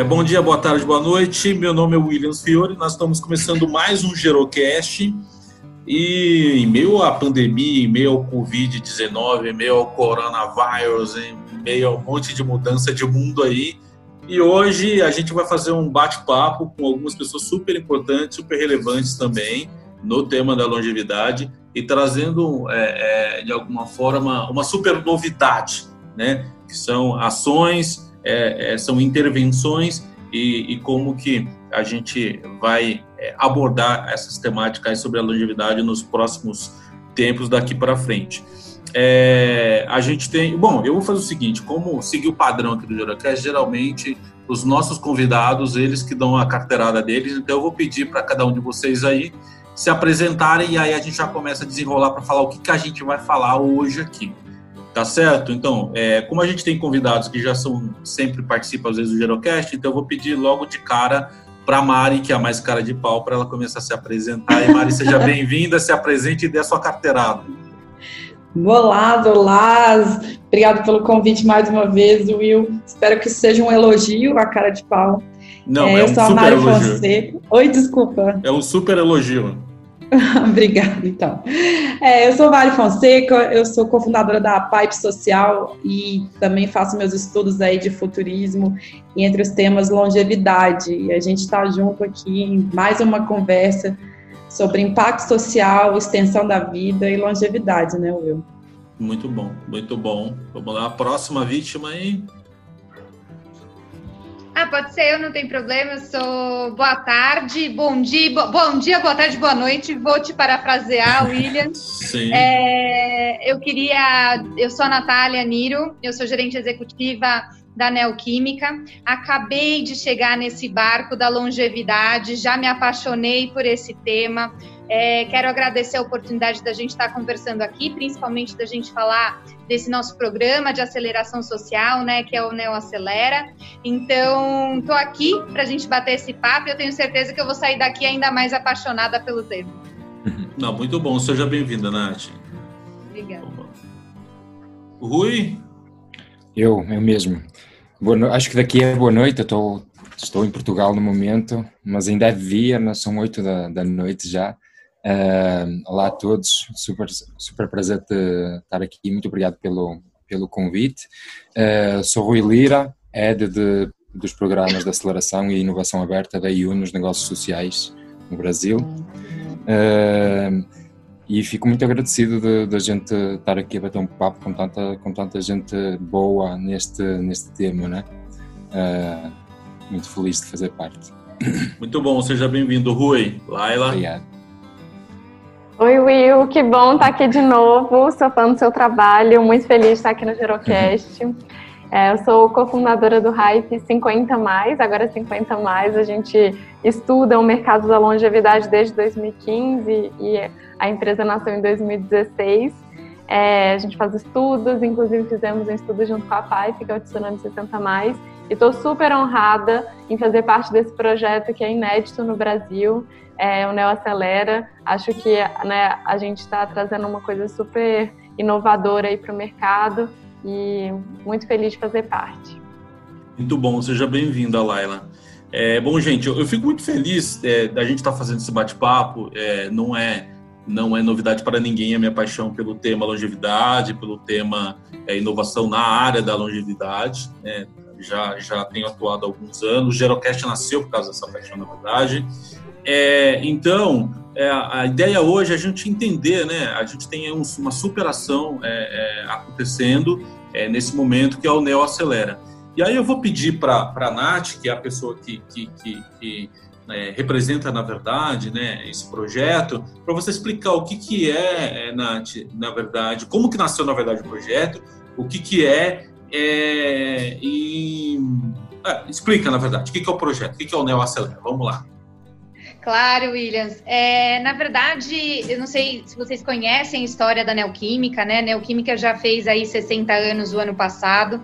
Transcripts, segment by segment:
É, bom dia, boa tarde, boa noite. Meu nome é Williams Fiore. Nós estamos começando mais um Gerocast. E em meio à pandemia, em meio ao Covid-19, em meio ao coronavírus, em meio a um monte de mudança de mundo aí. E hoje a gente vai fazer um bate-papo com algumas pessoas super importantes, super relevantes também no tema da longevidade e trazendo é, é, de alguma forma uma super novidade, né? Que são ações, é, é são intervenções e, e, como que a gente vai é, abordar essas temáticas sobre a longevidade nos próximos tempos daqui para frente. É, a gente tem. Bom, eu vou fazer o seguinte: como seguir o padrão aqui do Gerocast, geralmente os nossos convidados, eles que dão a carteirada deles, então eu vou pedir para cada um de vocês aí se apresentarem e aí a gente já começa a desenrolar para falar o que, que a gente vai falar hoje aqui. Tá certo? Então, é, como a gente tem convidados que já são sempre participam às vezes do Gerocast, então eu vou pedir logo de cara para Mari, que é a mais cara de pau, para ela começar a se apresentar. E Mari, seja bem-vinda, se apresente e dê a sua carteirada. Olá, olá! Obrigado pelo convite mais uma vez, Will. Espero que seja um elogio a cara de pau. Não, é, é um eu sou a Mari elogio. Fonseca. Oi, desculpa. É um super elogio. Obrigada, então. É, eu sou Mari Fonseca, eu sou cofundadora da Pipe Social e também faço meus estudos aí de futurismo entre os temas longevidade. E a gente está junto aqui em mais uma conversa sobre impacto social, extensão da vida e longevidade, né, Will? Muito bom, muito bom. Vamos lá, a próxima vítima aí. Ah, pode ser eu, não tem problema. Eu sou boa tarde, bom dia, bo... bom dia, boa tarde, boa noite. Vou te parafrasear, William. Sim. É, eu queria. Eu sou a Natália Niro, eu sou gerente executiva da Neoquímica. Acabei de chegar nesse barco da longevidade, já me apaixonei por esse tema. É, quero agradecer a oportunidade da gente estar conversando aqui, principalmente da gente falar desse nosso programa de aceleração social, né, que é o Neo Acelera. Então, estou aqui para a gente bater esse papo e eu tenho certeza que eu vou sair daqui ainda mais apaixonada pelo tema. Não, muito bom. Seja bem-vinda, Nath. Obrigada. Rui? Eu, eu mesmo. Boa, acho que daqui é boa noite, eu estou, estou em Portugal no momento, mas ainda é dia, são oito da, da noite já. Uh, olá a todos, super, super prazer de estar aqui, muito obrigado pelo, pelo convite. Uh, sou Rui Lira, head de, dos programas de aceleração e inovação aberta da IU nos negócios sociais no Brasil. Uh, e fico muito agradecido de, de, a gente estar aqui a bater um papo com tanta, com tanta gente boa neste, neste tema, né? Uh, muito feliz de fazer parte. Muito bom, seja bem-vindo, Rui. Laila. Obrigado. Oi, Will, que bom estar aqui de novo. Sou fã do seu trabalho, muito feliz de estar aqui no Gerocast. É, eu sou cofundadora do Hype 50 mais, agora 50 mais. A gente estuda o mercado da longevidade desde 2015 e a empresa nasceu em 2016. É, a gente faz estudos, inclusive fizemos um estudo junto com a Pipe, que é o Tsunami 60 mais. E estou super honrada em fazer parte desse projeto que é inédito no Brasil, é, o Neo Acelera. Acho que né, a gente está trazendo uma coisa super inovadora aí para o mercado e muito feliz de fazer parte. Muito bom, seja bem-vinda, Laila. É, bom, gente, eu, eu, fico muito feliz é, da gente estar tá fazendo esse bate-papo. É, não é não é novidade para ninguém a minha paixão pelo tema longevidade, pelo tema é, inovação na área da longevidade. Né? Já já tenho atuado há alguns anos. O Gerocast nasceu por causa dessa paixão, na verdade. É, então, é, a ideia hoje é a gente entender, né? A gente tem um, uma superação é, é, acontecendo é, nesse momento que é o Neo Acelera. E aí eu vou pedir para a Nath, que é a pessoa que, que, que, que é, representa, na verdade, né, esse projeto, para você explicar o que, que é, Nath, na verdade, como que nasceu, na verdade, o projeto, o que, que é, e... explica, na verdade, o que, que é o projeto, o que, que é o Neo Acelera. Vamos lá. Claro, Williams. É, na verdade, eu não sei se vocês conhecem a história da Neoquímica, né? A Neoquímica já fez aí 60 anos o ano passado.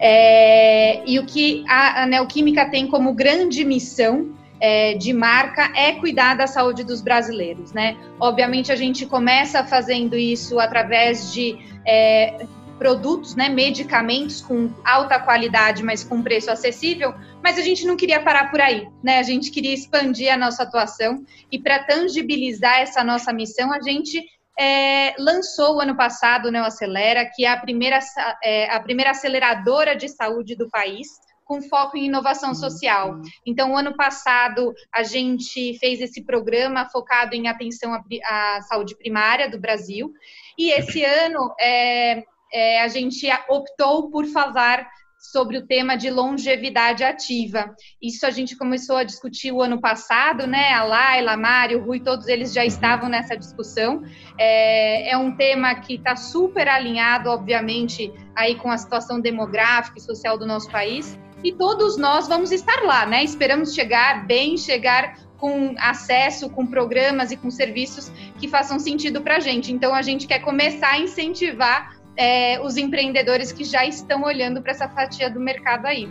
É, e o que a, a, Neoquímica tem como grande missão é, de marca é cuidar da saúde dos brasileiros, né? Obviamente, a gente começa fazendo isso através de é, produtos, né, medicamentos com alta qualidade, mas com preço acessível, mas a gente não queria parar por aí, né? A gente queria expandir a nossa atuação e para tangibilizar essa nossa missão, a gente é, lançou o ano passado o Neo Acelera, que é a primeira, é, a primeira aceleradora de saúde do país, com foco em inovação social. Então, o ano passado, a gente fez esse programa focado em atenção à, à saúde primária do Brasil, e esse ano é, é, a gente optou por falar sobre o tema de longevidade ativa. Isso a gente começou a discutir o ano passado, né? A Laila, Mário, o Rui, todos eles já estavam nessa discussão. É, é um tema que está super alinhado, obviamente, aí com a situação demográfica e social do nosso país. E todos nós vamos estar lá, né? Esperamos chegar bem, chegar com acesso, com programas e com serviços que façam sentido para a gente. Então, a gente quer começar a incentivar é, os empreendedores que já estão olhando para essa fatia do mercado aí.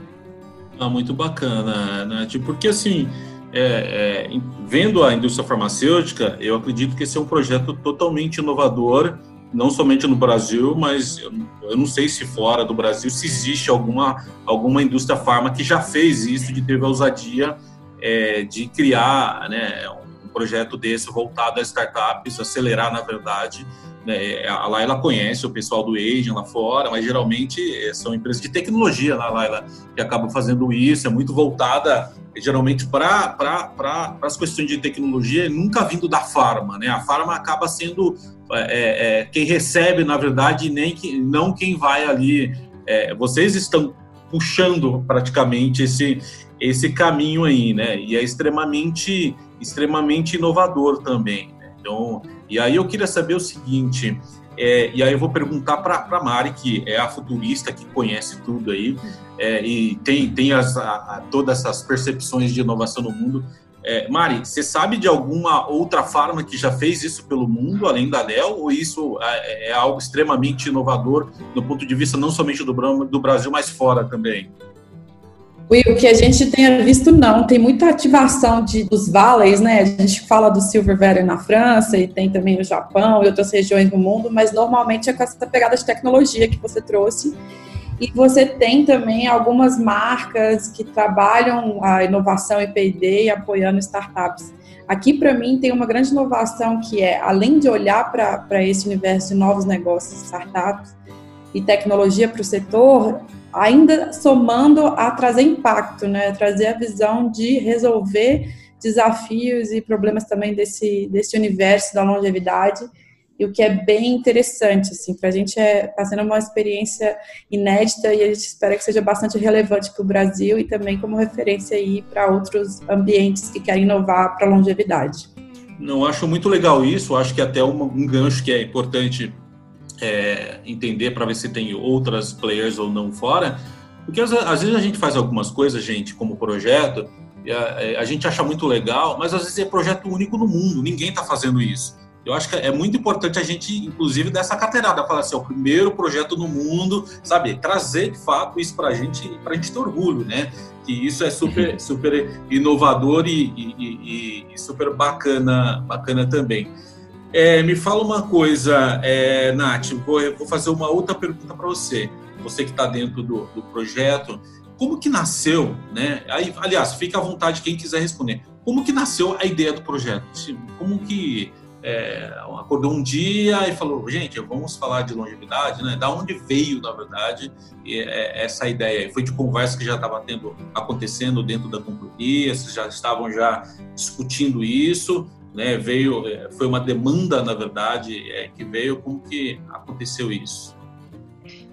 Ah, muito bacana, Nath, porque assim, é, é, vendo a indústria farmacêutica, eu acredito que esse é um projeto totalmente inovador, não somente no Brasil, mas eu, eu não sei se fora do Brasil se existe alguma, alguma indústria farma que já fez isso, de ter a ousadia é, de criar né, um projeto desse voltado a startups, acelerar, na verdade, né, a Laila conhece o pessoal do Asian lá fora, mas geralmente eh, são empresas de tecnologia, né, Laila, que acabam fazendo isso, é muito voltada geralmente para pra, as questões de tecnologia, nunca vindo da farma, né? A farma acaba sendo é, é, quem recebe, na verdade, nem que, não quem vai ali. É, vocês estão puxando praticamente esse, esse caminho aí, né? E é extremamente, extremamente inovador também. Então, e aí eu queria saber o seguinte, é, e aí eu vou perguntar para a Mari, que é a futurista, que conhece tudo aí, é, e tem, tem as, a, a, todas essas percepções de inovação no mundo. É, Mari, você sabe de alguma outra farma que já fez isso pelo mundo, além da Dell, ou isso é, é algo extremamente inovador do ponto de vista não somente do, do Brasil, mas fora também? O que a gente tenha visto, não. Tem muita ativação de, dos valleys, né? A gente fala do Silver Valley na França e tem também no Japão e outras regiões do mundo, mas normalmente é com essa pegada de tecnologia que você trouxe. E você tem também algumas marcas que trabalham a inovação e P&D apoiando startups. Aqui, para mim, tem uma grande inovação que é, além de olhar para esse universo de novos negócios, startups e tecnologia para o setor, ainda somando a trazer impacto, né? Trazer a visão de resolver desafios e problemas também desse, desse universo da longevidade e o que é bem interessante, assim, para a gente é tá sendo uma experiência inédita e a gente espera que seja bastante relevante para o Brasil e também como referência aí para outros ambientes que querem inovar para a longevidade. Não acho muito legal isso, acho que até um, um gancho que é importante é, entender para ver se tem outras players ou não fora, porque às, às, vezes a gente faz algumas coisas, gente, como projeto, a, é, a, gente acha muito legal, mas às vezes é projeto único no mundo, ninguém está fazendo isso. Eu acho que é muito importante a gente, inclusive, dessa carteirada, falar assim, é o primeiro projeto no mundo, sabe? Trazer de fato isso para a gente, para a gente ter orgulho, né? Que isso é super, super inovador e, e, e, e super bacana, bacana também. É, me fala uma coisa, é, Nath, vou, vou fazer uma outra pergunta para você. Você que está dentro do, do, projeto, como que nasceu, né? Aí, aliás, fica à vontade quem quiser responder. Como que nasceu a ideia do projeto? Como que é, acordou um dia e falou, gente, vamos falar de longevidade, né? Da onde veio, na verdade, é, essa ideia? Foi de conversa que já estava tendo acontecendo dentro da companhia, vocês já estavam já discutindo isso? Né, veio, é, foi uma demanda, na verdade, é, que veio, como que aconteceu isso?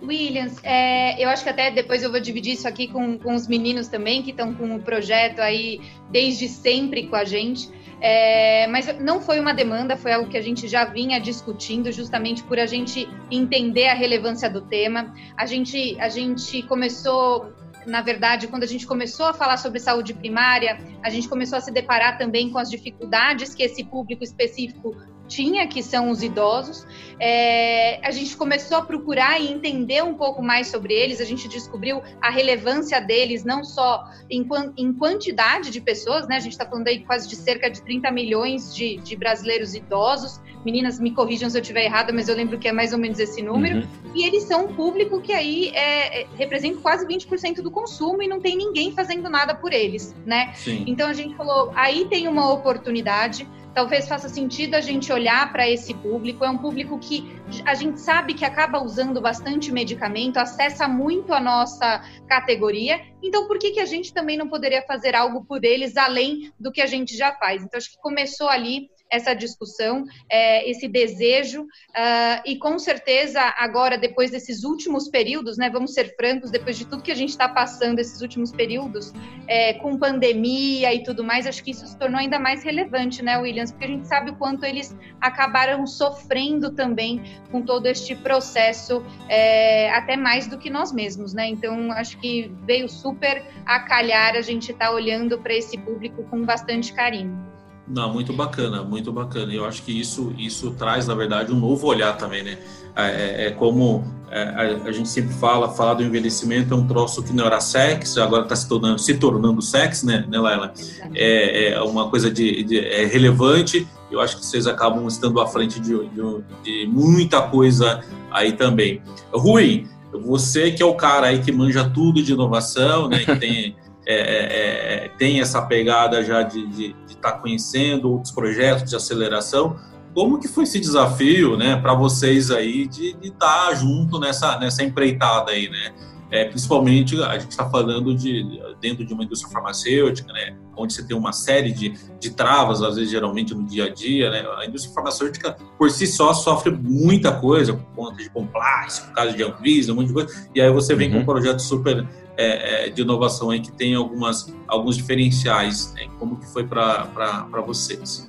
Williams, é, eu acho que até depois eu vou dividir isso aqui com, com os meninos também, que estão com o projeto aí desde sempre com a gente. É, mas não foi uma demanda, foi algo que a gente já vinha discutindo, justamente por a gente entender a relevância do tema. A gente, a gente começou na verdade, quando a gente começou a falar sobre saúde primária, a gente começou a se deparar também com as dificuldades que esse público específico tinha, que são os idosos. É, a gente começou a procurar e entender um pouco mais sobre eles, a gente descobriu a relevância deles, não só em, em quantidade de pessoas, né? A gente está falando aí quase de cerca de 30 milhões de, de brasileiros idosos, meninas me corrijam se eu estiver errada, mas eu lembro que é mais ou menos esse número. Uhum. E eles são um público que aí é, é, representa quase 20% do consumo e não tem ninguém fazendo nada por eles, né? Sim. Então a gente falou, aí tem uma oportunidade talvez faça sentido a gente olhar para esse público. É um público que a gente sabe que acaba usando bastante medicamento, acessa muito a nossa categoria. Então, por que, que a gente também não poderia fazer algo por eles além do que a gente já faz? Então, acho que começou ali essa discussão, é, esse desejo, uh, e com certeza agora, depois desses últimos períodos, né, vamos ser francos, depois de tudo que a gente está passando esses últimos períodos, é, com pandemia e tudo mais, acho que isso se tornou ainda mais relevante, né, Williams? Porque a gente sabe o quanto eles acabaram sofrendo também com todo este processo, é, até mais do que nós mesmos, né? Então, acho que veio super a calhar a gente estar tá olhando para esse público com bastante carinho. Não, muito bacana, muito bacana. Eu acho que isso, isso traz, na verdade, um novo olhar também, né? É, é, é como é, a, a, gente sempre fala, falar do envelhecimento é um troço que não era sexo, agora está se tornando, se tornando sexo, né, né Laila? É, é uma coisa de, de é relevante. Eu acho que vocês acabam estando à frente de, de, de muita coisa aí também. Rui, você que é o cara aí que manja tudo de inovação, né? Que tem é, é, é, tem essa pegada já de estar tá conhecendo outros projetos de aceleração. Como que foi esse desafio, né, para vocês aí de estar tá junto nessa, nessa empreitada aí, né? É, principalmente a gente está falando de dentro de uma indústria farmacêutica, né, onde você tem uma série de, de travas, às vezes geralmente no dia a dia, né, a indústria farmacêutica por si só sofre muita coisa por conta de compliance, por causa de Anvisa, um monte de coisa, e aí você vem uhum. com um uhum. projeto super é, é, de inovação aí que tem algumas, alguns diferenciais. Né? Como que foi para vocês?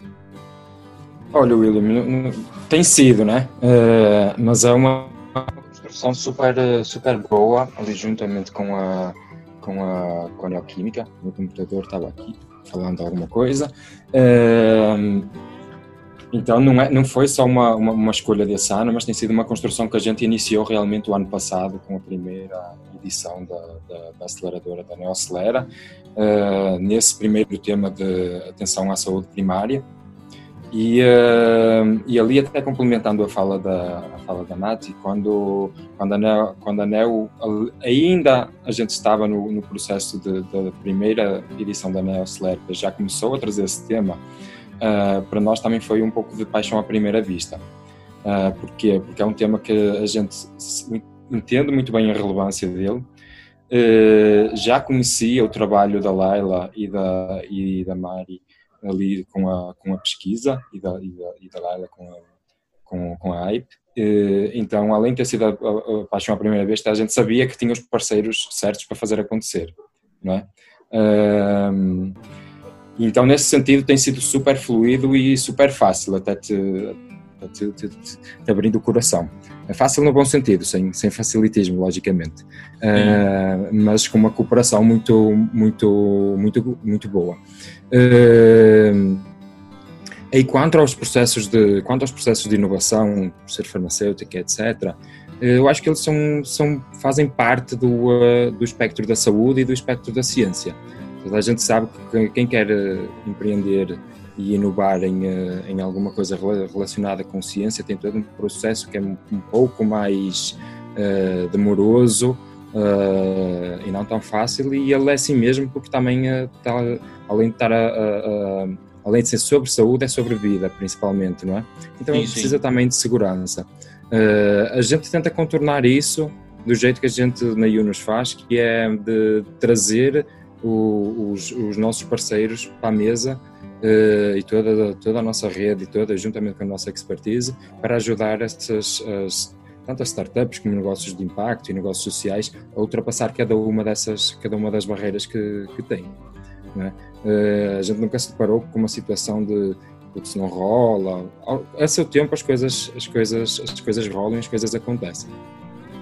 Olha, William, tem sido, né? É, mas é uma construção super, super boa, ali juntamente com a, com a, com a Neoquímica. O computador estava aqui falando alguma coisa. É, então não, é, não foi só uma, uma, uma, escolha desse ano, mas tem sido uma construção que a gente iniciou realmente o ano passado com a primeira edição da, da, da aceleradora da Neocelera, uh, nesse primeiro tema de atenção à saúde primária. E, uh, e ali até complementando a fala da, a fala da Nath, quando, quando, a Neo, quando a Neo, ainda a gente estava no, no processo da primeira edição da Neo Celera, já começou a trazer esse tema, uh, para nós também foi um pouco de paixão à primeira vista. Uh, porquê? Porque é um tema que a gente entende muito bem a relevância dele. Uh, já conhecia o trabalho da Laila e da, e da Mari ali com a, com a pesquisa e da, e da, e da com a, com, com a AIP. Uh, então, além de ter sido a, a, a, paixão à primeira vez, a gente sabia que tinha os parceiros certos para fazer acontecer, não é? Uh, então, nesse sentido, tem sido super fluido e super fácil, até te, te, te, te abrindo o coração. É fácil no bom sentido, sem, sem facilitismo, logicamente, uh, mas com uma cooperação muito, muito, muito, muito boa. Uh, e quanto aos processos de, quanto aos processos de inovação, ser farmacêutica, etc., eu acho que eles são, são, fazem parte do, uh, do espectro da saúde e do espectro da ciência. Toda a gente sabe que quem quer eh, empreender e inovar em, eh, em alguma coisa relacionada com ciência. Tem todo um processo que é um, pouco mais uh, demoroso uh, e não tão fácil e ele é assim mesmo porque também uh, tá, além de estar a, a, a, além de ser sobre saúde é sobre vida principalmente não é? Então sim, precisa sim. também de segurança. A gente tenta contornar isso do jeito que a gente na Yunus faz que é de trazer o, os, os, nossos parceiros para a mesa e toda, toda a nossa rede toda, juntamente com a nossa expertise, para ajudar essas, as, tanto as startups como negócios de impacto e negócios sociais a ultrapassar cada uma dessas, cada uma das barreiras que, que têm. É? Uh, a gente nunca se deparou com uma situação de se não rola. A seu tempo as coisas, as coisas, as coisas rolam as coisas acontecem.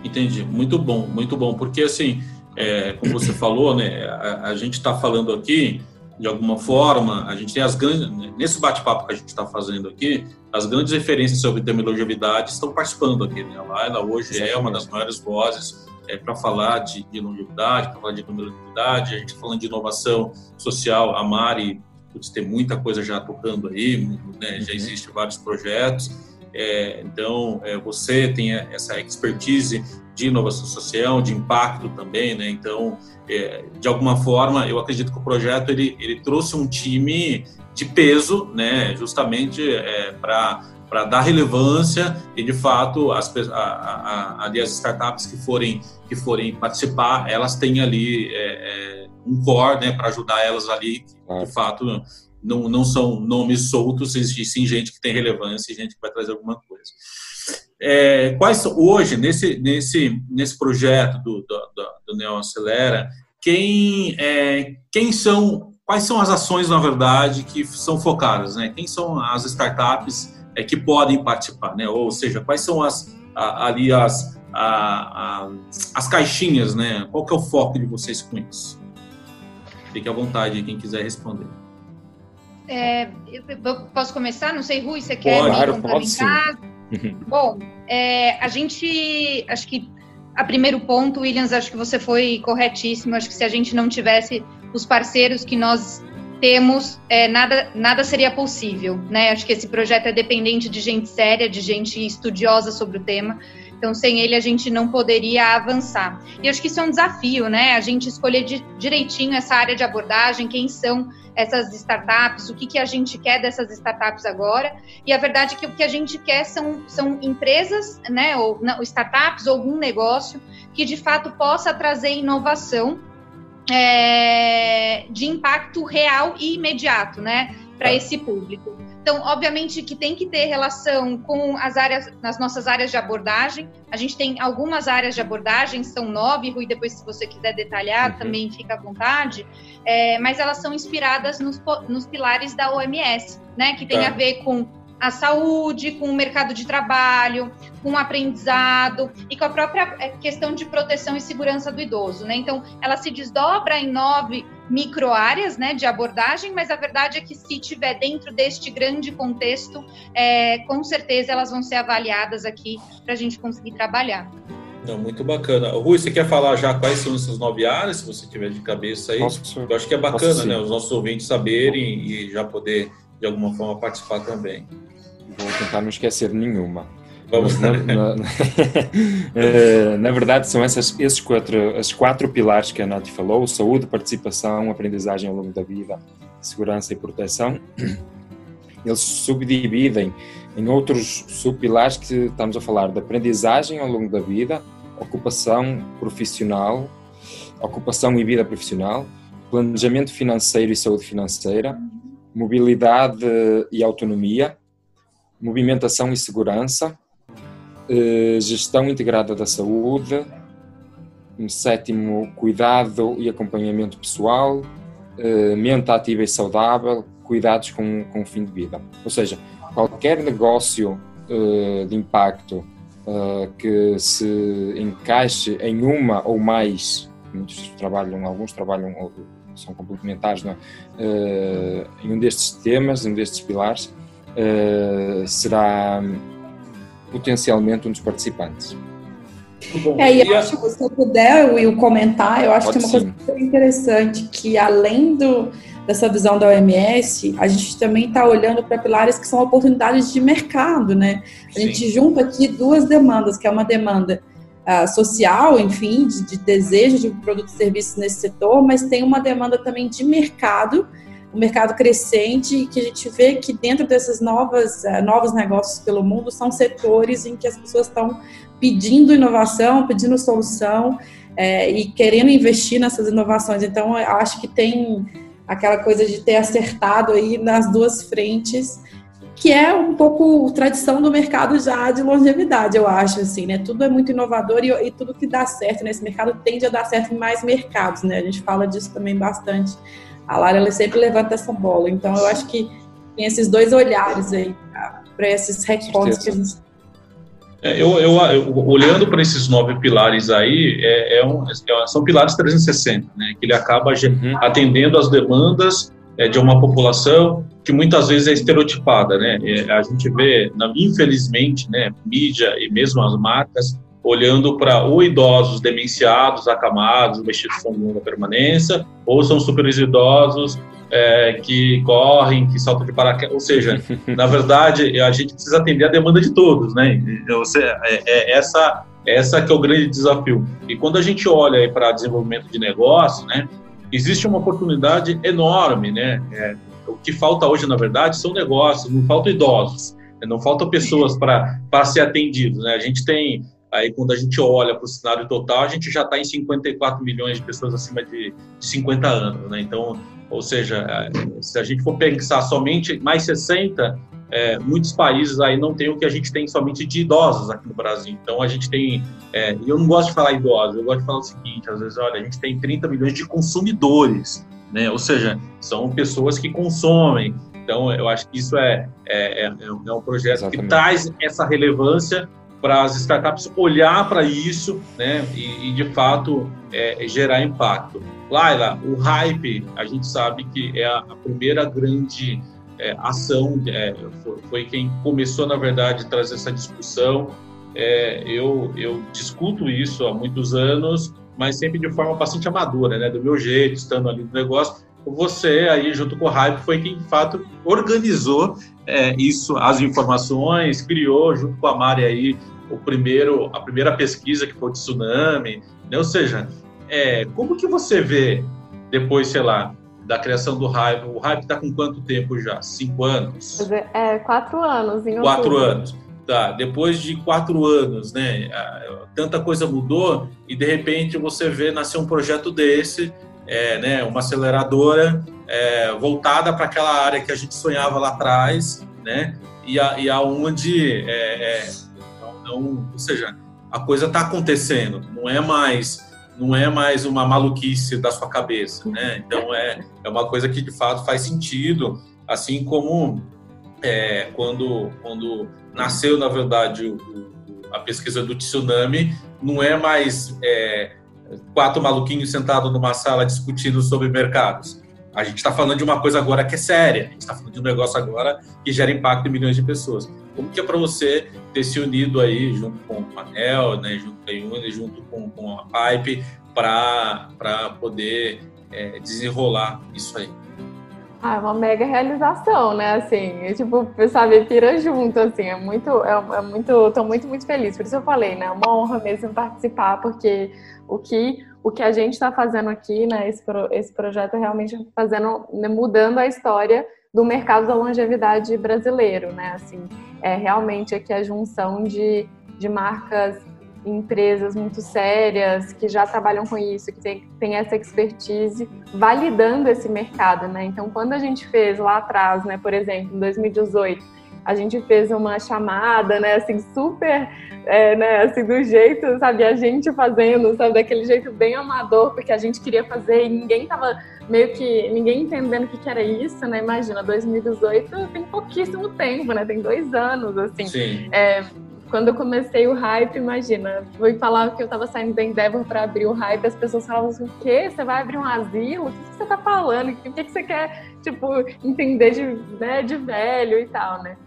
Entendi, muito bom, muito bom, porque assim é, como você falou, né, a, a gente está falando aqui, de alguma forma, a gente tem as grandes, nesse bate-papo que a gente está fazendo aqui, as grandes referências sobre tema longevidade estão participando aqui. Né? A Laila hoje Exatamente. é uma das maiores vozes é, para falar de, de longevidade, para falar de longevidade, a gente falando de inovação social, a Mari putz, tem muita coisa já tocando aí, né? já uhum. existem vários projetos. É, então, é, você tem essa expertise de inovação social, de impacto também, né? Então, é, de alguma forma, eu acredito que o projeto ele, ele trouxe um time de peso, né? Justamente é, para para dar relevância e de fato as, a, a, ali as startups que forem que forem participar elas têm ali é, é, um core né para ajudar elas ali de fato não, não são nomes soltos sim gente que tem relevância e gente que vai trazer alguma coisa é, quais hoje nesse nesse nesse projeto do do, do, do Neo Acelera quem é, quem são quais são as ações na verdade que são focadas né quem são as startups é, que podem participar, né? Ou seja, quais são as a, ali as, a, a, as caixinhas, né? Qual que é o foco de vocês com isso? Fique à vontade, quem quiser responder. É, eu posso começar? Não sei, Rui, você quer pode, me complementar? Bom, é, a gente, acho que a primeiro ponto, Williams, acho que você foi corretíssimo. Acho que se a gente não tivesse os parceiros que nós temos, é, nada, nada seria possível, né? Acho que esse projeto é dependente de gente séria, de gente estudiosa sobre o tema. Então, sem ele, a gente não poderia avançar. E acho que isso é um desafio, né? A gente escolher direitinho essa área de abordagem, quem são essas startups, o que, que a gente quer dessas startups agora. E a verdade é que o que a gente quer são, são empresas, né? Ou não, startups, ou algum negócio que de fato possa trazer inovação é, de impacto real e imediato, né, para tá. esse público. Então, obviamente que tem que ter relação com as áreas, nas nossas áreas de abordagem. A gente tem algumas áreas de abordagem, são nove, Rui, depois se você quiser detalhar, uhum. também fica à vontade. É, mas elas são inspiradas nos, nos pilares da OMS, né, que tem tá. a ver com a saúde, com o mercado de trabalho, com o aprendizado e com a própria é, questão de proteção e segurança do idoso, né? Então, ela se desdobra em nove micro áreas, né, de abordagem, mas a verdade é que se tiver dentro deste grande contexto, é, com certeza elas vão ser avaliadas aqui para a gente conseguir trabalhar. Não, muito bacana. Rui, você quer falar já quais são essas nove áreas, se você tiver de cabeça aí? Posso, Eu acho que é bacana, né, os nossos ouvintes saberem e já poder de alguma forma participar também. Vou tentar não esquecer nenhuma. Vamos. Na, na, eh, na, verdade, são essas, esses quatro, as quatro pilares que a Nath falou: saúde, participação, aprendizagem ao longo da vida, segurança e proteção. Eles subdividem em outros subpilares que estamos a falar de aprendizagem ao longo da vida, ocupação profissional, ocupação e vida profissional, planejamento financeiro e saúde financeira, mobilidade e autonomia, movimentação e segurança, gestão integrada da saúde, sétimo, cuidado e acompanhamento pessoal, eh, mente ativa e saudável, cuidados com, com o fim de vida. Ou seja, qualquer negócio eh, de impacto que se encaixe em uma ou mais, muitos trabalham, alguns trabalham, são complementares, é? em um destes temas, em um destes pilares, será potencialmente um dos participantes. É, e eu acho que se eu puder, Will, comentar, eu acho Pode que é uma sim. coisa interessante, que além do, dessa visão da OMS, a gente também está olhando para pilares que são oportunidades de mercado, né? A sim. gente junta aqui duas demandas, que é uma demanda uh, social, enfim, de, de desejo de produtos e serviços nesse setor, mas tem uma demanda também de mercado, um mercado crescente e que a gente vê que dentro desses novas, uh, novos negócios pelo mundo são setores em que as pessoas estão pedindo inovação, pedindo solução é, e querendo investir nessas inovações. Então, eu acho que tem aquela coisa de ter acertado aí nas duas frentes, que é um pouco tradição do mercado já de longevidade, eu acho, assim, né? Tudo é muito inovador e, e tudo que dá certo nesse mercado tende a dar certo em mais mercados, né? A gente fala disso também bastante a Lara ela sempre levanta essa bola. Então eu acho que tem esses dois olhares aí para esses recortes que a gente é, eu, eu, eu, olhando para esses nove pilares aí, é, é um, é, são pilares 360, né? Que ele acaba uhum. atendendo às demandas é, de uma população que muitas vezes é estereotipada, né? É, a gente vê, infelizmente, né, mídia e mesmo as marcas olhando para ou idosos demenciados, acamados, vestidos com longa permanência, ou são super idosos é, que correm, que saltam de paraquedas. Ou seja, na verdade, a gente precisa atender a demanda de todos, né? Você, é, é essa, essa que é o grande desafio. E quando a gente olha para desenvolvimento de negócio, né, existe uma oportunidade enorme, né? É, o que falta hoje, na verdade, são negócios, não faltam idosos, né? não faltam pessoas para ser atendidos, né? A gente tem Aí, quando a gente olha para o cenário total, a gente já está em 54 milhões de pessoas acima de, de 50 anos. Né? Então, ou seja, é, se a gente for pensar somente mais 60, é, muitos países aí não têm o que a gente tem somente de idosos aqui no Brasil. Então, a gente tem. É, eu não gosto de falar idosos, eu gosto de falar o seguinte: às vezes, olha, a gente tem 30 milhões de consumidores, né? ou seja, são pessoas que consomem. Então, eu acho que isso é, é, é, é um projeto Exatamente. que traz essa relevância para as startups olhar para isso né, e, e de fato é, gerar impacto. Laila, o hype, a gente sabe que é a, primeira grande é, ação, é, foi, foi, quem começou, na verdade, a trazer essa discussão. É, eu, eu discuto isso há muitos anos, mas sempre de forma bastante amadora, né, do meu jeito, estando ali no negócio. Você aí, junto com o Hype, foi quem, de fato, organizou é, isso, as informações, criou, junto com a Mari aí, o primeiro, a primeira pesquisa que foi de tsunami, né? ou seja, é, como que você vê depois, sei lá, da criação do Hype? O Hype está com quanto tempo já? Cinco anos? É, quatro anos. Em quatro anos. Tá, depois de quatro anos, né? Tanta coisa mudou e de repente você vê nascer um projeto desse, é, né? Uma aceleradora é, voltada para aquela área que a gente sonhava lá atrás, né? E, a, e aonde é, é então, ou seja, a coisa está acontecendo, não é mais não é mais uma maluquice da sua cabeça, né? Então é, é uma coisa que de fato faz sentido, assim como é, quando quando nasceu na verdade o, a pesquisa do tsunami, não é mais é, quatro maluquinhos sentados numa sala discutindo sobre mercados. A gente está falando de uma coisa agora que é séria. A gente está falando de um negócio agora que gera impacto em milhões de pessoas. Como que é para você ter se unido aí junto com o Panel, né, junto com a Uni, junto com, com a Pipe, para poder é, desenrolar isso aí? Ah, é uma mega realização, né? Assim, tipo, sabe, pira junto, assim, é muito, é, é muito, tô muito, muito feliz. Por isso eu falei, né? É uma honra mesmo participar, porque o que, o que a gente está fazendo aqui, né? Esse, esse projeto é realmente fazendo, né, mudando a história do mercado da longevidade brasileiro, né? Assim, é realmente aqui a junção de, de marcas empresas muito sérias que já trabalham com isso, que tem, tem essa expertise, validando esse mercado, né? Então, quando a gente fez lá atrás, né, por exemplo, em 2018, a gente fez uma chamada, né, assim, super, é, né, assim, do jeito, sabe, a gente fazendo, sabe, daquele jeito bem amador, porque a gente queria fazer e ninguém tava meio que, ninguém entendendo o que, que era isso, né, imagina, 2018 tem pouquíssimo tempo, né, tem dois anos, assim. Sim. É, quando eu comecei o hype, imagina, fui falar que eu estava saindo da Endeavor para abrir o hype, as pessoas falavam assim, o quê? Você vai abrir um asilo? O que você está falando? O que, que você quer, tipo, entender de, né, de velho e tal, né?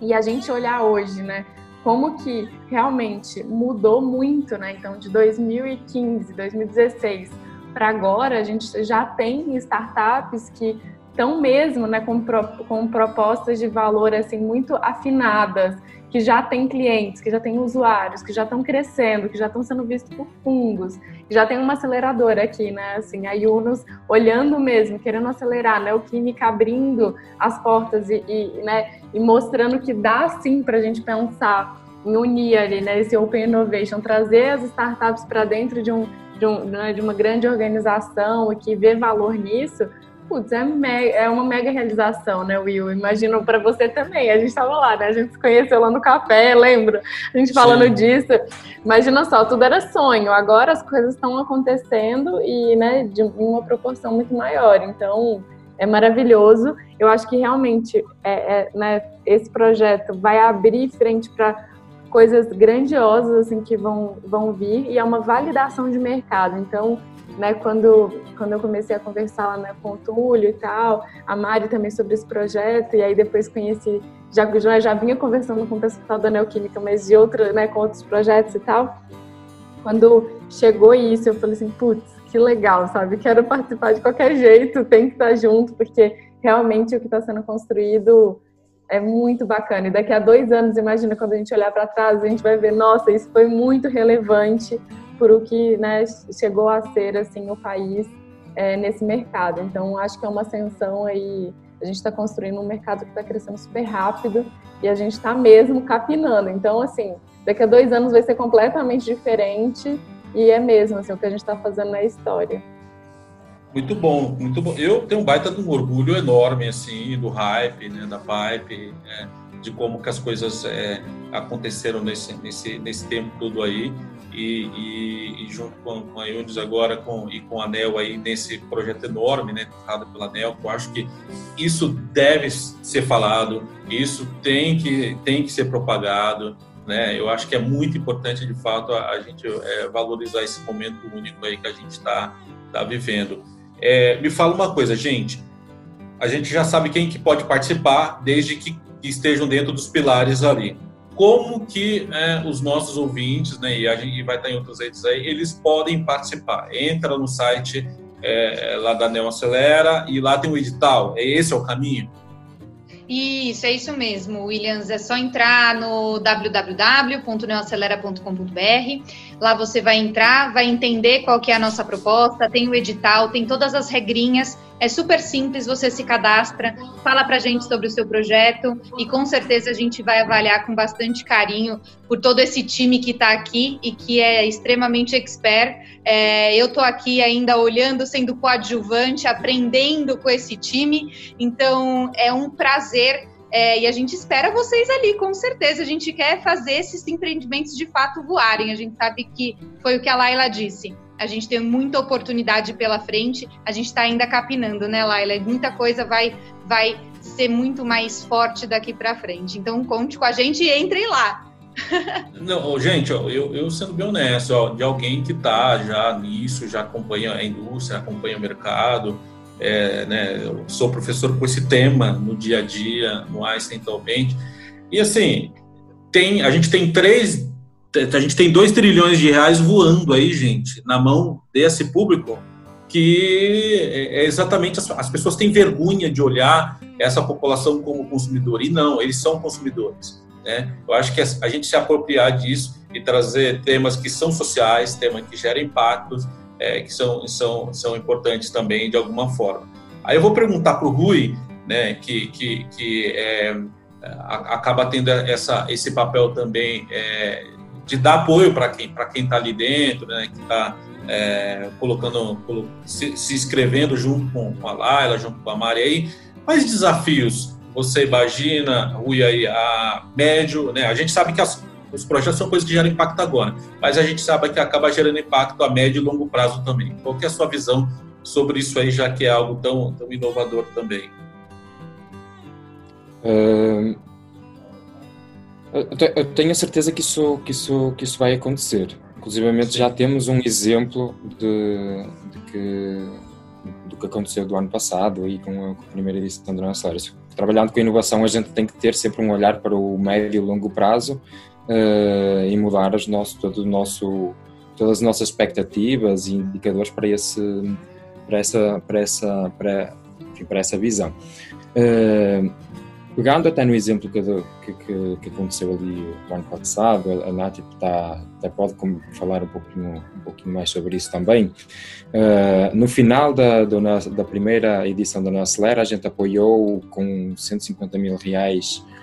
E a gente olhar hoje, né, como que realmente mudou muito, né? Então, de 2015, 2016 para agora, a gente já tem startups que estão mesmo, né, com, com propostas de valor assim muito afinadas que já tem clientes, que já tem usuários, que já estão crescendo, que já estão sendo vistos por fundos, que já tem uma aceleradora aqui, né? Assim, a Yunus olhando mesmo, querendo acelerar, né? O Química abrindo as portas e, e, né? e mostrando que dá sim para a gente pensar em unir ali, né? Esse Open Innovation, trazer as startups para dentro de, um, de, um, né? de uma grande organização e que vê valor nisso Putz, é, é uma mega realização, né, Will? Imagino para você também. A gente estava lá, né? A gente se conheceu lá no café, lembra? A gente falando Sim. disso. Imagina só, tudo era sonho. Agora as coisas estão acontecendo e, né, de uma proporção muito maior. Então, é maravilhoso. Eu acho que realmente é, é, né, esse projeto vai abrir frente para coisas grandiosas assim que vão, vão vir e é uma validação de mercado. Então, né, quando, quando eu comecei a conversar lá né, com o Túlio e tal, a Mari também sobre esse projeto, e aí depois conheci, já, já, já vinha conversando com o pessoal da Neoquímica, mas de outra, né, com outros projetos e tal. Quando chegou isso, eu falei assim, putz, que legal, sabe? Quero participar de qualquer jeito, tem que estar junto, porque realmente o que está sendo construído é muito bacana. E daqui a dois anos, imagina, quando a gente olhar para trás, a gente vai ver, nossa, isso foi muito relevante por o que né, chegou a ser assim o país é, nesse mercado. Então, acho que é uma ascensão aí. A gente está construindo um mercado que está crescendo super rápido e a gente está mesmo capinando. Então, assim, daqui a dois anos vai ser completamente diferente e é mesmo assim, o que a gente está fazendo na história. Muito bom, muito bom. Eu tenho um baita de um orgulho enorme, assim, do hype, né, da pipe, é, de como que as coisas é, aconteceram nesse, nesse, nesse tempo todo aí. E, e, e junto com, com a Ionis agora com, e com a ANEL aí nesse projeto enorme, né, tocado pela ANEL, eu acho que isso deve ser falado, isso tem que, tem que ser propagado, né? Eu acho que é muito importante, de fato, a, a gente é, valorizar esse momento único aí que a gente está tá vivendo. É, me fala uma coisa, gente. A gente já sabe quem que pode participar, desde que, estejam dentro dos pilares ali. Como que é, os nossos ouvintes, né, e a gente vai estar em outras redes aí, eles podem participar? Entra no site é, lá da Neo Acelera e lá tem o edital. É esse é o caminho? Isso, é isso mesmo, Williams. É só entrar no www.neoacelera.com.br. Lá você vai entrar, vai entender qual que é a nossa proposta, tem o edital, tem todas as regrinhas é super simples, você se cadastra, fala para a gente sobre o seu projeto e com certeza a gente vai avaliar com bastante carinho por todo esse time que está aqui e que é extremamente expert. É, eu estou aqui ainda olhando, sendo coadjuvante, aprendendo com esse time, então é um prazer. É, e a gente espera vocês ali, com certeza. A gente quer fazer esses empreendimentos de fato voarem. A gente sabe que foi o que a Laila disse a gente tem muita oportunidade pela frente, a gente está ainda capinando, né, Laila? Muita coisa vai, vai ser muito mais forte daqui para frente. Então, conte com a gente e entrem lá. Não, gente, eu, eu sendo bem honesto, ó, de alguém que está já nisso, já acompanha a indústria, acompanha o mercado, é, né, eu sou professor com esse tema no dia a dia, no Einstein atualmente, e assim, tem, a gente tem três a gente tem 2 trilhões de reais voando aí, gente, na mão desse público, que é, é exatamente as, as pessoas têm vergonha de olhar essa população como consumidor, e não, eles são consumidores. Né? Eu acho que a gente se apropriar disso e trazer temas que são sociais, temas que geram impactos, é, que são, são, são importantes também de alguma forma. Aí eu vou perguntar para o Rui, né, que, que, que é, acaba tendo essa, esse papel também é, de dar apoio para quem para quem está ali dentro, né, que está é, colocando, se, inscrevendo junto com, com a Laila, junto com a Mari aí. Quais desafios você imagina, Rui, aí, a médio, né? A gente sabe que as, os projetos são coisas que geram impacto agora, mas a gente sabe que acaba gerando impacto a médio e longo prazo também. Qual é a sua visão sobre isso aí, já que é algo tão, tão inovador também? Eu tenho a certeza que isso, que isso, que isso vai acontecer. Inclusive, já temos um exemplo de, de que, do que aconteceu do ano passado e com a, com a primeira edição do nosso Área. Trabalhando com inovação, a gente tem que ter sempre um olhar para o médio e longo prazo uh, e mudar as nosso, todo o nosso, todas as nossas expectativas e indicadores para, esse, para, essa, para, essa, para, enfim, para essa visão. Uh, Pegando até no exemplo que, que, que aconteceu ali no ano passado, a Nath está, até pode falar um pouquinho, um pouquinho mais sobre isso também. Uh, no final da, do, da primeira edição da nossa Acelera, a gente apoiou com 150 mil reais o,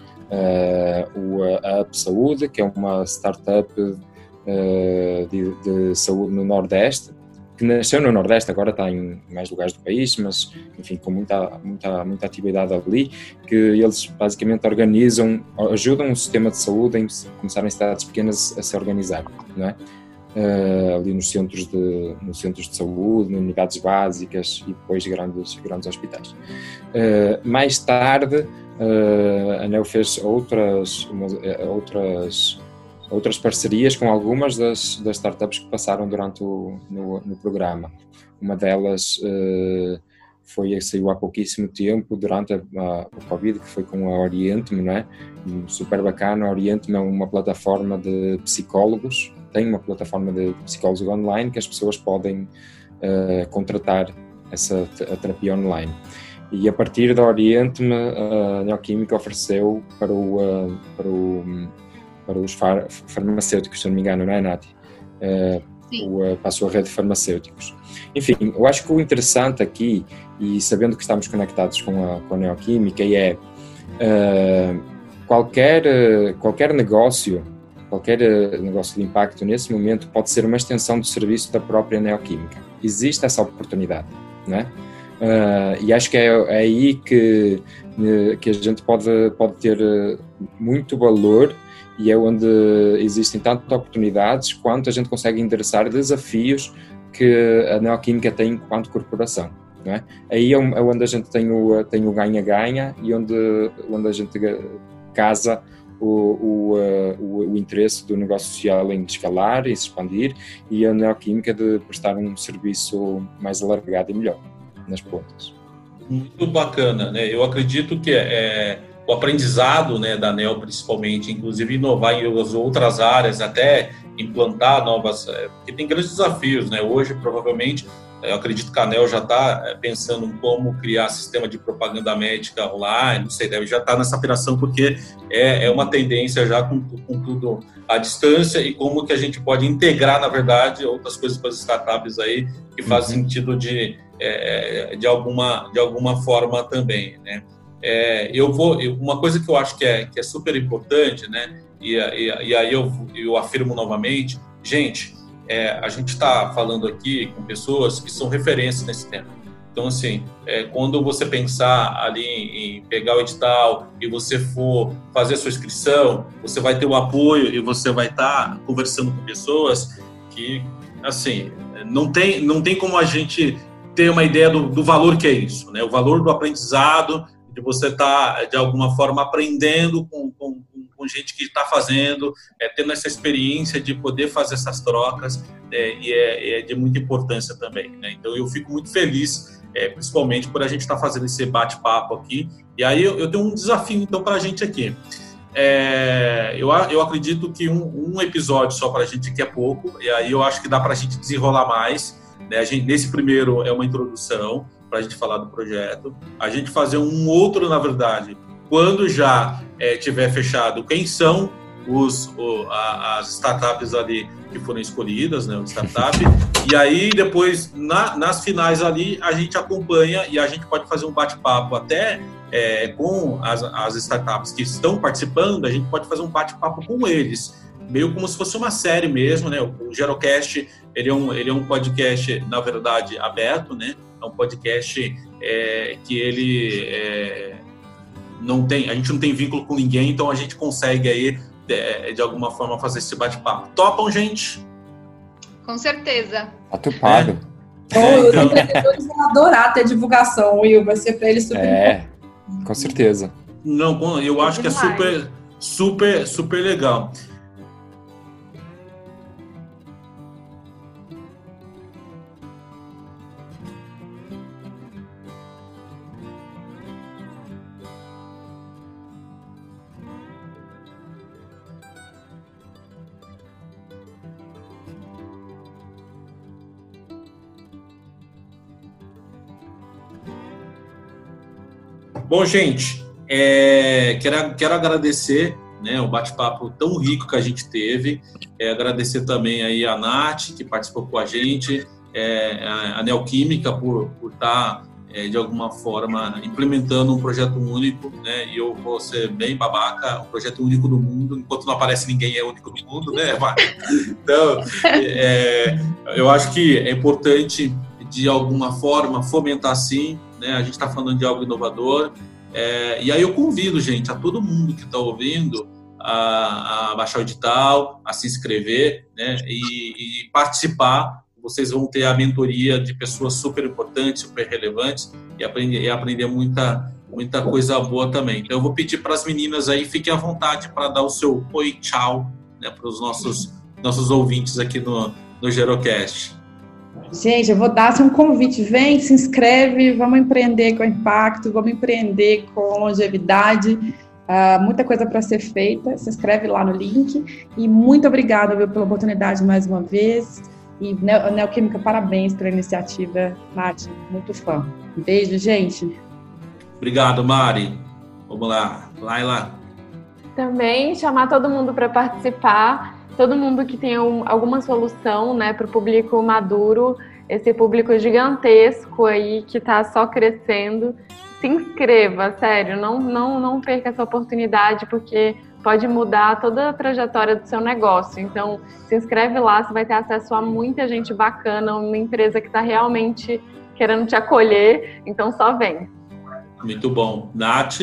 a Up Saúde, que é uma startup uh, de, de saúde no Nordeste, que nasceu no Nordeste, agora está em mais lugares do país, mas enfim, com muita, muita, muita atividade ali, que eles basicamente organizam, ajudam o sistema de saúde em começar em cidades pequenas a se organizar, não é? Uh, ali nos centros de nos centros de saúde, nas unidades básicas e depois grandes grandes hospitais. Uh, mais tarde, uh, a NEO fez outras outras outras parcerias com algumas das, das startups que passaram durante o no, no programa. Uma delas foi saiu há pouquíssimo tempo durante a, a, o Covid, que foi com a Oriente, não é? Super bacana. A Oriente é uma plataforma de psicólogos, tem uma plataforma de psicólogos online que as pessoas podem uh, contratar essa terapia online. E a partir da Oriente-me, a Neoquímica ofereceu para, o, uh, para, o, para os far, farmacêuticos, se não me engano, não é, Nath? O, para a sua rede de farmacêuticos. Enfim, eu acho que o interessante aqui, e sabendo que estamos conectados com a, com a Neoquímica, é qualquer, qualquer negócio qualquer eh, negócio de impacto nesse momento pode ser uma extensão do serviço da própria neoquímica. Existe essa oportunidade, né? Uh, e acho que é, é aí que, eh, que a gente pode, pode ter muito valor e é onde existem tanto oportunidades quanto a gente consegue endereçar desafios que a neoquímica tem enquanto corporação. Não é? Aí é, é onde a gente tem o tem o ganha-ganha e onde, onde a gente casa o, o, uh, o, o, interesse do negócio social em escalar, em se expandir e a neoquímica de prestar um serviço mais alargado e melhor nas pontas. Muito bacana, né? Eu acredito que é, o aprendizado né, da NEL, principalmente, inclusive inovar em outras áreas, até implantar novas, é, porque tem grandes desafios, né? Hoje, provavelmente, eu acredito que a ANEL já está é, pensando em como criar sistema de propaganda médica online, não sei, deve já estar tá nessa operação, porque é, é uma tendência já com, com, tudo à distância e como que a gente pode integrar, na verdade, outras coisas para as startups aí que faz uhum. sentido de, é, de, alguma, de alguma forma também, né? É, eu vou, uma coisa que eu acho que é, que é super importante, né? E, e, e aí eu, eu afirmo novamente, gente, é, a gente está falando aqui com pessoas que são referências nesse tema. Então, assim, é, quando você pensar ali em pegar o edital e você for fazer a sua inscrição, você vai ter o apoio e você vai estar tá conversando com pessoas que, assim, não tem, não tem como a gente ter uma ideia do, do valor que é isso, né? O valor do aprendizado, de você estar, tá, de alguma forma, aprendendo com, com com gente que está fazendo, é, tendo essa experiência de poder fazer essas trocas, é, e é, é, de muita importância também. Né? Então, eu fico muito feliz, é, principalmente por a gente estar tá fazendo esse bate-papo aqui. E aí, eu, eu, tenho um desafio, então, para a gente aqui. É, eu, eu acredito que um, um episódio só para a gente aqui é pouco, e aí eu acho que dá para a gente desenrolar mais. Né? Gente, nesse primeiro é uma introdução para a gente falar do projeto. A gente fazer um outro, na verdade, quando já é, tiver fechado quem são os, o, a, as startups ali que foram escolhidas, né, o startup, e aí depois na, nas finais ali a gente acompanha e a gente pode fazer um bate-papo até é, com as, as startups que estão participando, a gente pode fazer um bate-papo com eles, meio como se fosse uma série mesmo, né? O Gerocast ele é um, ele é um podcast na verdade aberto, né? É um podcast é, que ele é, não tem, a gente não tem vínculo com ninguém, então a gente consegue aí, de, é, de alguma forma, fazer esse bate-papo. Topam, gente? Com certeza. Tá topado. É. é os então... empreendedores vão adorar ter divulgação, Will. Vai ser para eles super É, com certeza. Não, eu acho que é super, super, super legal. Bom, gente, é, quero, quero agradecer né, o bate-papo tão rico que a gente teve. É, agradecer também aí a Nath, que participou com a gente, é, a Neoquímica, por, por estar, tá, é, de alguma forma, implementando um projeto único. Né, e eu vou ser bem babaca, um projeto único do mundo. Enquanto não aparece ninguém, é único do mundo, né? Então, é, eu acho que é importante, de alguma forma, fomentar, sim, né? A gente está falando de algo inovador. É, e aí eu convido, gente, a todo mundo que está ouvindo a, a, baixar o edital, a se inscrever né? e, e, participar. Vocês vão ter a mentoria de pessoas super importantes, super relevantes e aprender, e aprender muita, muita coisa boa também. Então eu vou pedir para as meninas aí, fiquem à vontade para dar o seu oi, tchau né, para os nossos, nossos ouvintes aqui no, no Gerocast. Gente, eu vou dar assim, um convite. Vem, se inscreve, vamos empreender com impacto, vamos empreender com longevidade. Uh, muita coisa para ser feita. Se inscreve lá no link. E muito obrigada viu, pela oportunidade mais uma vez. E Neoquímica, parabéns pela iniciativa, Mati, muito fã. Um beijo, gente. Obrigado, Mari. Vamos lá, Laila. Também chamar todo mundo para participar, todo mundo que tem um, alguma solução né, para o público maduro, esse público gigantesco aí que está só crescendo. Se inscreva, sério, não, não, não perca essa oportunidade, porque pode mudar toda a trajetória do seu negócio. Então, se inscreve lá, você vai ter acesso a muita gente bacana, uma empresa que está realmente querendo te acolher. Então, só vem. Muito bom. Nath?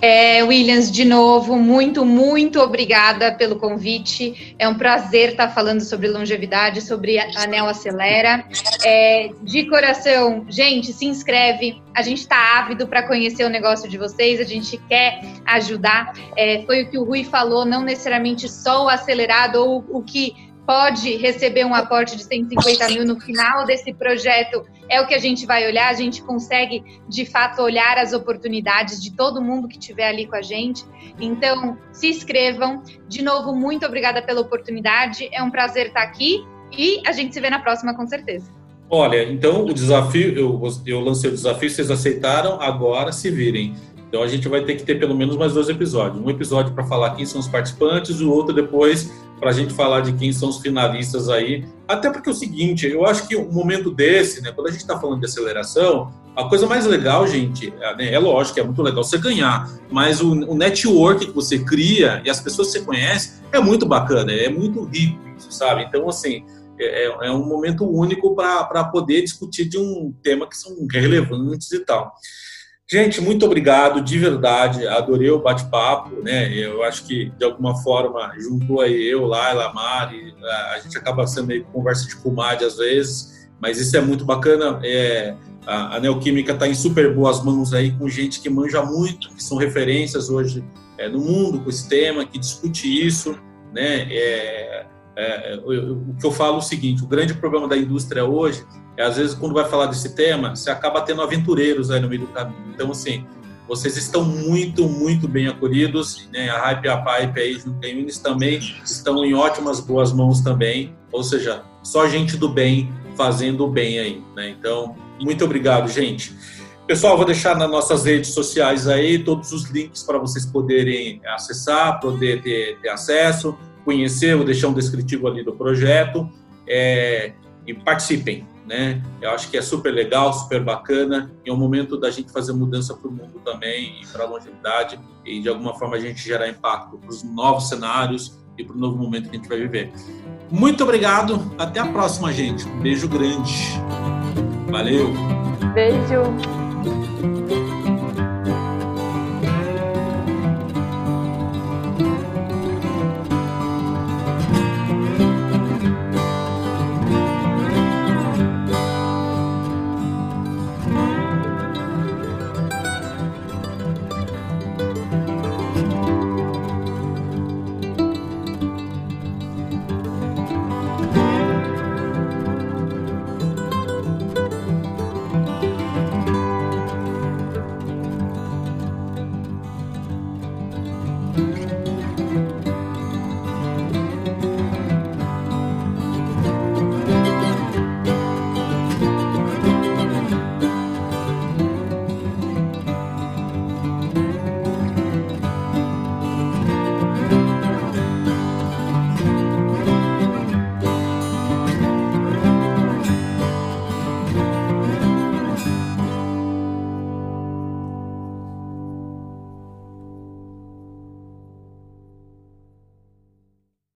É, Williams, de novo, muito, muito obrigada pelo convite. É um prazer estar falando sobre longevidade, sobre Anel Acelera. É, de coração, gente, se inscreve. A gente está ávido para conhecer o negócio de vocês, a gente quer ajudar. É, foi o que o Rui falou, não necessariamente só o acelerado ou o que pode receber um aporte de 150 mil no final desse projeto, é o que a gente vai olhar. A gente consegue, de fato, olhar as oportunidades de todo mundo que estiver ali com a gente. Então, se inscrevam. De novo, muito obrigada pela oportunidade. É um prazer estar aqui e a gente se vê na próxima, com certeza. Olha, então o desafio, eu, eu lancei o desafio, vocês aceitaram, agora se virem. Então a gente vai ter que ter pelo menos mais dois episódios. Um episódio para falar quem são os participantes, o outro depois para a gente falar de quem são os finalistas aí. Até porque é o seguinte, eu acho que um momento desse, né, quando a gente está falando de aceleração, a coisa mais legal, gente, é, né, é lógico, é muito legal você ganhar, mas o, o, network que você cria e as pessoas que você conhece é muito bacana, é muito rico isso, sabe? Então, assim, é, é, é um momento único para poder discutir de um tema que são relevantes e tal. Gente, muito obrigado, de verdade. Adorei o bate-papo, né? Eu acho que, de alguma forma, juntou aí eu, Laila, Mari, a gente acaba sendo meio conversa de comadre às vezes, mas isso é muito bacana. É, a, Neoquímica está em super boas mãos aí, com gente que manja muito, que são referências hoje é, no mundo com esse tema, que discute isso, né? É, é, é o que eu falo é o seguinte: o grande problema da indústria hoje é, às vezes, quando vai falar desse tema, você acaba tendo aventureiros aí no meio do caminho. Então, assim, vocês estão muito, muito bem acolhidos. Né? A Hype e a Pipe aí, junto também estão em ótimas, boas mãos também. Ou seja, só gente do bem fazendo o bem aí. Né? Então, muito obrigado, gente. Pessoal, vou deixar nas nossas redes sociais aí todos os links para vocês poderem acessar, poder ter, ter, acesso, conhecer, vou deixar um descritivo ali do projeto. É, e participem né? Eu acho que é super legal, super bacana e é um momento da gente fazer mudança para o mundo também e para a longevidade e de alguma forma a gente gerar impacto para os novos cenários e para o novo momento que a gente vai viver. Muito obrigado, até a próxima, gente. Um beijo grande. Valeu. Beijo.